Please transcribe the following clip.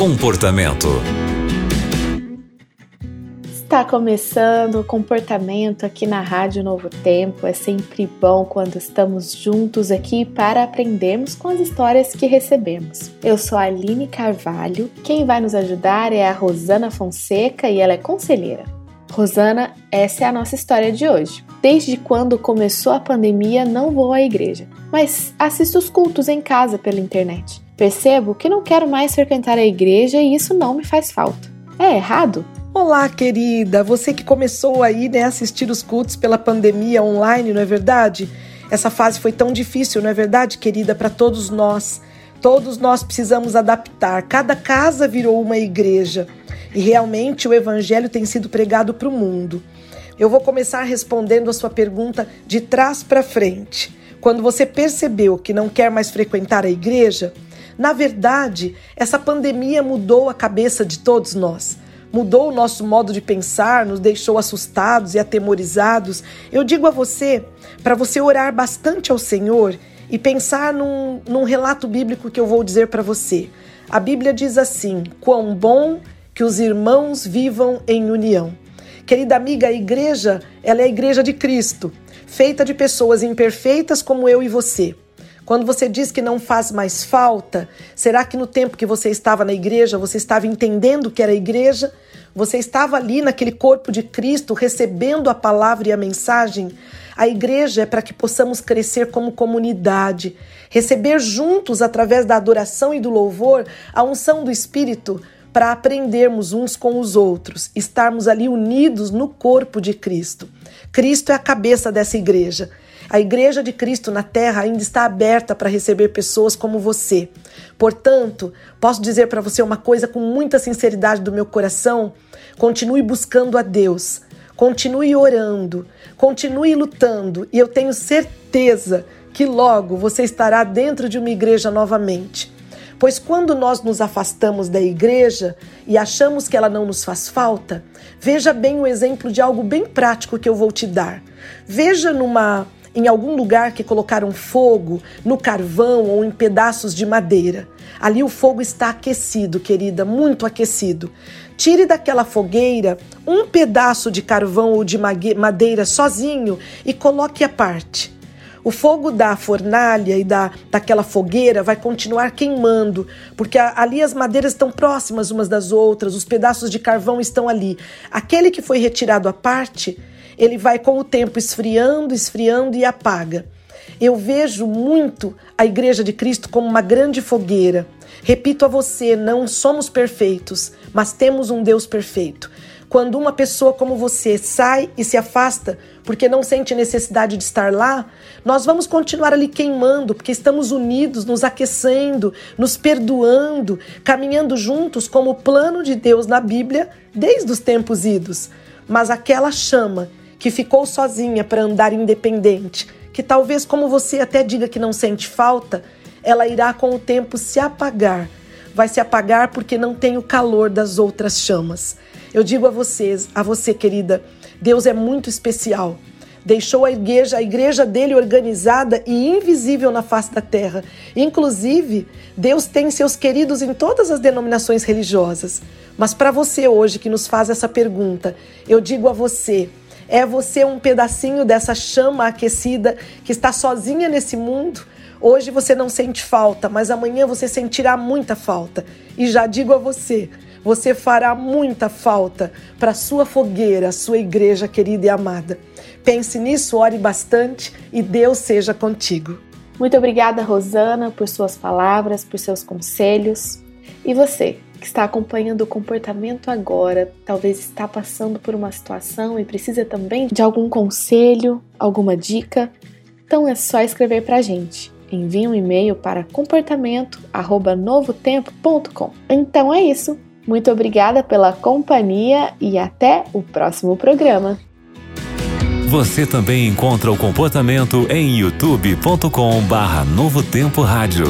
Comportamento. Está começando o comportamento aqui na Rádio Novo Tempo. É sempre bom quando estamos juntos aqui para aprendermos com as histórias que recebemos. Eu sou a Aline Carvalho. Quem vai nos ajudar é a Rosana Fonseca e ela é conselheira. Rosana, essa é a nossa história de hoje. Desde quando começou a pandemia, não vou à igreja, mas assisto os cultos em casa pela internet. Percebo que não quero mais frequentar a igreja e isso não me faz falta. É errado? Olá, querida! Você que começou aí né, a assistir os cultos pela pandemia online, não é verdade? Essa fase foi tão difícil, não é verdade, querida, para todos nós. Todos nós precisamos adaptar. Cada casa virou uma igreja e realmente o evangelho tem sido pregado para o mundo. Eu vou começar respondendo a sua pergunta de trás para frente. Quando você percebeu que não quer mais frequentar a igreja, na verdade, essa pandemia mudou a cabeça de todos nós. Mudou o nosso modo de pensar, nos deixou assustados e atemorizados. Eu digo a você, para você orar bastante ao Senhor e pensar num, num relato bíblico que eu vou dizer para você. A Bíblia diz assim: quão bom que os irmãos vivam em união. Querida amiga, a igreja, ela é a igreja de Cristo, feita de pessoas imperfeitas como eu e você. Quando você diz que não faz mais falta, será que no tempo que você estava na igreja, você estava entendendo que era igreja? Você estava ali naquele corpo de Cristo, recebendo a palavra e a mensagem? A igreja é para que possamos crescer como comunidade, receber juntos, através da adoração e do louvor, a unção do Espírito para aprendermos uns com os outros, estarmos ali unidos no corpo de Cristo. Cristo é a cabeça dessa igreja. A Igreja de Cristo na Terra ainda está aberta para receber pessoas como você. Portanto, posso dizer para você uma coisa com muita sinceridade do meu coração: continue buscando a Deus, continue orando, continue lutando, e eu tenho certeza que logo você estará dentro de uma igreja novamente. Pois quando nós nos afastamos da igreja e achamos que ela não nos faz falta, veja bem o exemplo de algo bem prático que eu vou te dar. Veja numa em algum lugar que colocaram fogo no carvão ou em pedaços de madeira. Ali o fogo está aquecido, querida, muito aquecido. Tire daquela fogueira um pedaço de carvão ou de madeira sozinho e coloque à parte. O fogo da fornalha e da, daquela fogueira vai continuar queimando, porque ali as madeiras estão próximas umas das outras, os pedaços de carvão estão ali. Aquele que foi retirado à parte ele vai com o tempo esfriando, esfriando e apaga. Eu vejo muito a Igreja de Cristo como uma grande fogueira. Repito a você: não somos perfeitos, mas temos um Deus perfeito. Quando uma pessoa como você sai e se afasta porque não sente necessidade de estar lá, nós vamos continuar ali queimando, porque estamos unidos, nos aquecendo, nos perdoando, caminhando juntos como o plano de Deus na Bíblia desde os tempos idos. Mas aquela chama que ficou sozinha para andar independente, que talvez, como você até diga que não sente falta, ela irá com o tempo se apagar. Vai se apagar porque não tem o calor das outras chamas. Eu digo a vocês, a você, querida, Deus é muito especial. Deixou a igreja, a igreja dele organizada e invisível na face da terra. Inclusive, Deus tem seus queridos em todas as denominações religiosas. Mas para você hoje que nos faz essa pergunta, eu digo a você, é você um pedacinho dessa chama aquecida que está sozinha nesse mundo? Hoje você não sente falta, mas amanhã você sentirá muita falta. E já digo a você, você fará muita falta para sua fogueira, sua igreja querida e amada. Pense nisso, ore bastante e Deus seja contigo. Muito obrigada, Rosana, por suas palavras, por seus conselhos. E você? Que está acompanhando o comportamento agora, talvez está passando por uma situação e precisa também de algum conselho, alguma dica, então é só escrever para a gente. Envie um e-mail para comportamento@novotempo.com. Então é isso. Muito obrigada pela companhia e até o próximo programa. Você também encontra o comportamento em youtube.com/novotempo rádio.